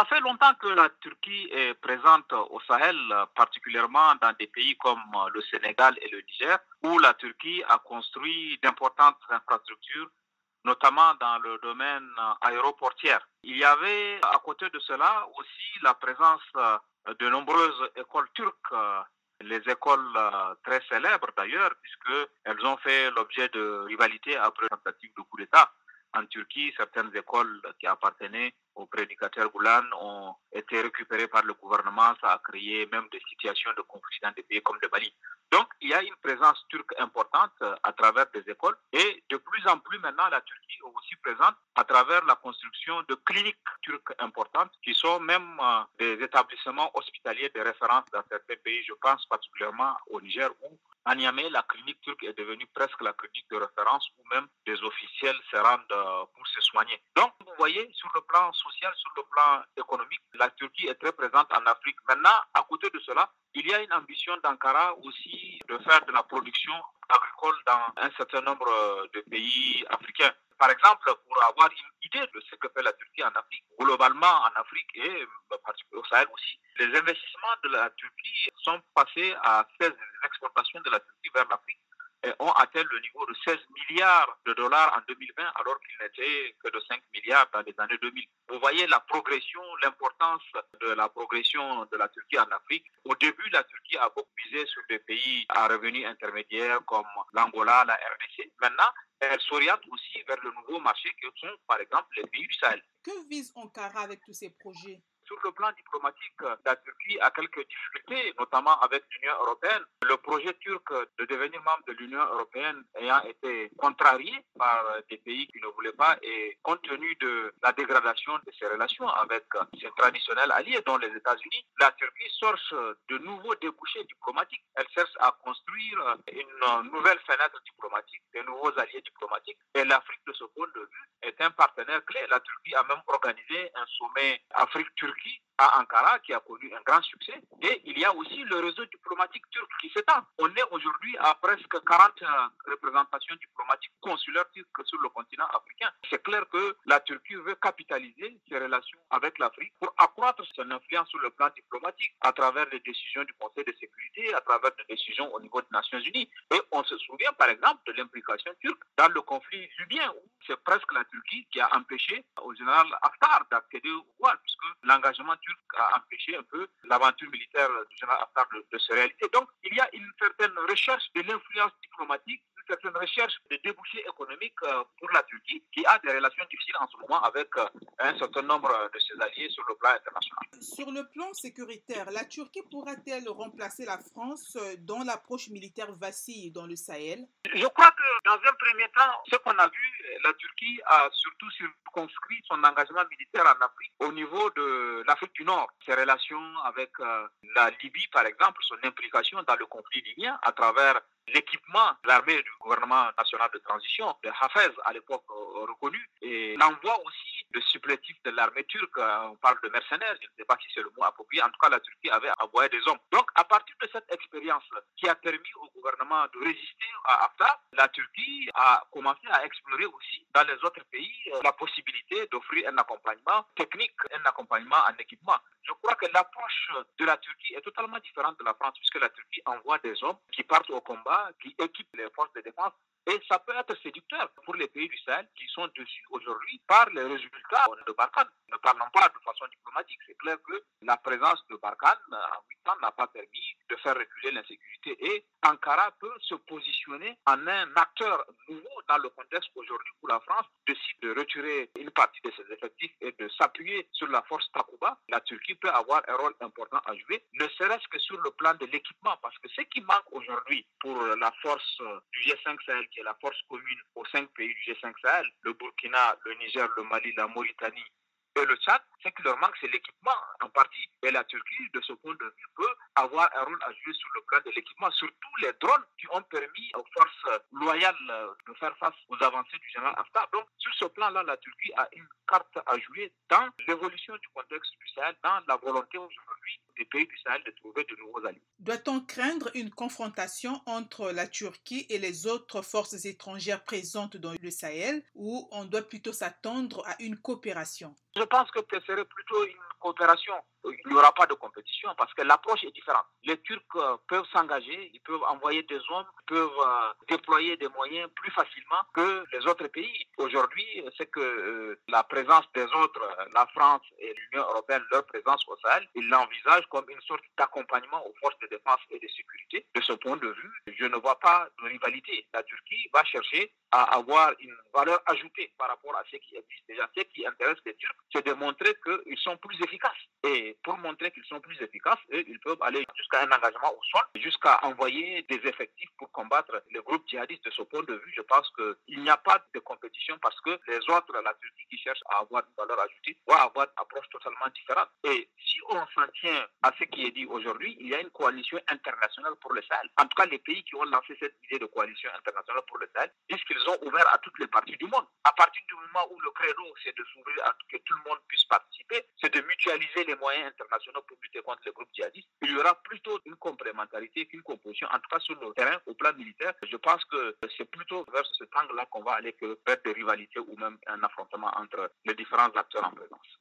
Ça fait longtemps que la Turquie est présente au Sahel, particulièrement dans des pays comme le Sénégal et le Niger, où la Turquie a construit d'importantes infrastructures notamment dans le domaine aéroportière. Il y avait à côté de cela aussi la présence de nombreuses écoles turques, les écoles très célèbres d'ailleurs, puisqu'elles ont fait l'objet de rivalités après tentative de coup d'État. En Turquie, certaines écoles qui appartenaient au prédicateur Goulan ont été récupérées par le gouvernement. Ça a créé même des situations de conflit dans des pays comme le Mali. Il y a une présence turque importante à travers des écoles et de plus en plus maintenant, la Turquie est aussi présente à travers la construction de cliniques turques importantes qui sont même euh, des établissements hospitaliers de référence dans certains pays. Je pense particulièrement au Niger où à Niamey, la clinique turque est devenue presque la clinique de référence où même des officiels se rendent euh, pour se soigner. Donc, vous voyez, sur le plan social, sur le plan économique, la Turquie est très présente en Afrique. Maintenant, à côté de cela, il y a une ambition d'Ankara aussi de faire de la production agricole dans un certain nombre de pays africains. Par exemple, pour avoir une idée de ce que fait la Turquie en Afrique, globalement en Afrique et euh, au Sahel aussi, les investissements de la Turquie sont passés à 16 exportations de la Turquie vers l'Afrique ont atteint le niveau de 16 milliards de dollars en 2020 alors qu'il n'était que de 5 milliards dans les années 2000. Vous voyez la progression, l'importance de la progression de la Turquie en Afrique. Au début, la Turquie a beaucoup misé sur des pays à revenus intermédiaires comme l'Angola, la RDC. Maintenant, elle s'oriente aussi vers le nouveau marché que sont, par exemple, les pays du Sahel. Que vise Ankara avec tous ces projets? Sur le plan diplomatique, la Turquie a quelques difficultés, notamment avec l'Union européenne. Le projet turc de devenir membre de l'Union européenne ayant été contrarié par des pays qui ne voulaient pas et compte tenu de la dégradation de ses relations avec ses traditionnels alliés, dont les États-Unis, la Turquie cherche de nouveaux débouchés diplomatiques. Elle cherche à construire une nouvelle fenêtre diplomatique, de nouveaux alliés diplomatiques. Et l'Afrique, de ce point de vue, est un partenaire clé. La Turquie a même organisé un sommet Afrique-Turquie à Ankara qui a connu un grand succès. Et il y a aussi le réseau diplomatique turc qui s'étend. On est aujourd'hui à presque 40 représentations diplomatiques consulaires turques sur le continent africain. C'est clair que la Turquie veut capitaliser ses relations avec l'Afrique pour accroître son influence sur le plan diplomatique à travers les décisions du Conseil de sécurité, à travers des décisions au niveau des Nations Unies. Et on se souvient par exemple de l'implication turque dans le conflit libyen où c'est presque la Turquie qui a empêché au général Haftar d'accéder au pouvoir puisque l'engagement l'engagement turc a empêché un peu l'aventure militaire du général Haftar de, de, se réaliser. Donc, il y a une certaine recherche de l'influence diplomatique, une certaine recherche de débouchés économiques pour la Turquie, qui a des relations difficiles en ce moment avec un certain nombre de ses alliés sur le plan international. Sur le plan sécuritaire, la Turquie pourra-t-elle remplacer la France dont l'approche militaire vacille dans le Sahel? Je crois que dans un premier temps, ce qu'on a vu, la Turquie a surtout circonscrit son engagement militaire en Afrique au niveau de l'Afrique du Nord. Ses relations avec euh, la Libye, par exemple, son implication dans le conflit libyen à travers l'équipement de l'armée du gouvernement national de transition, de Hafez à l'époque euh, reconnu, et l'envoi aussi de supplétifs de l'armée turque, euh, on parle de mercenaires, je ne sais pas si c'est le mot approprié, en tout cas la Turquie avait envoyé des hommes. Donc à partir de cette expérience qui a permis au gouvernement de résister à Haftar, la Turquie a commencé à explorer aussi dans les autres pays la possibilité d'offrir un accompagnement technique, un accompagnement en équipement. Je crois que l'approche de la Turquie est totalement différente de la France, puisque la Turquie envoie des hommes qui partent au combat, qui équipent les forces de défense. Et ça peut être séducteur pour les pays du Sahel qui sont dessus aujourd'hui par les résultats de Barkhane. Ne parlons pas de façon diplomatique. C'est clair que la présence de Barkhane en huit ans n'a pas permis de faire reculer l'insécurité. Et Ankara peut se positionner en un acteur nouveau le contexte aujourd'hui où la France décide de retirer une partie de ses effectifs et de s'appuyer sur la force Takuba. La Turquie peut avoir un rôle important à jouer, ne serait-ce que sur le plan de l'équipement, parce que ce qui manque aujourd'hui pour la force du G5 Sahel, qui est la force commune aux cinq pays du G5 Sahel, le Burkina, le Niger, le Mali, la Mauritanie et le Ce qui leur manque, c'est l'équipement en partie. Et la Turquie, de ce point de vue, peut avoir un rôle à jouer sur le plan de l'équipement, surtout les drones qui ont permis aux forces loyales de faire face aux avancées du général Haftar. Donc, sur ce plan-là, la Turquie a une carte à jouer dans l'évolution du contexte du Sahel, dans la volonté aujourd'hui des pays du Sahel de trouver de nouveaux alliés. Doit-on craindre une confrontation entre la Turquie et les autres forces étrangères présentes dans le Sahel ou on doit plutôt s'attendre à une coopération? Je pense que ce serait plutôt une coopération, il n'y aura pas de compétition parce que l'approche est différente. Les Turcs euh, peuvent s'engager, ils peuvent envoyer des hommes, peuvent euh, déployer des moyens plus facilement que les autres pays. Aujourd'hui, c'est que euh, la présence des autres, la France et l'Union européenne, leur présence au Sahel, ils l'envisagent comme une sorte d'accompagnement aux forces de défense et de sécurité. De ce point de vue, je ne vois pas de rivalité. La Turquie va chercher à avoir une valeur ajoutée par rapport à ce qui existe déjà. Ce qui intéresse les Turcs, c'est de montrer qu'ils sont plus efficaces. Et pour montrer qu'ils sont plus efficaces, eux, ils peuvent aller jusqu'à un engagement au sol, jusqu'à envoyer des effectifs pour combattre les groupes djihadistes. De ce point de vue, je pense qu'il n'y a pas de compétition parce que les autres, la Turquie qui cherche à avoir une valeur ajoutée, va avoir une approche totalement différente. Et si on s'en tient à ce qui est dit aujourd'hui, il y a une coalition internationale pour le Sahel. En tout cas, les pays qui ont lancé cette idée de coalition internationale pour le Sahel disent qu'ils ont ouvert à toutes les parties du monde. À partir du moment où le credo, c'est de s'ouvrir à que tout le monde puisse participer, c'est de mutualiser les internationaux pour lutter contre les groupes djihadistes. Il y aura plutôt une complémentarité qu'une composition, en tout cas sur le terrain, au plan militaire. Je pense que c'est plutôt vers ce angle-là qu'on va aller que vers des rivalités ou même un affrontement entre les différents acteurs en présence.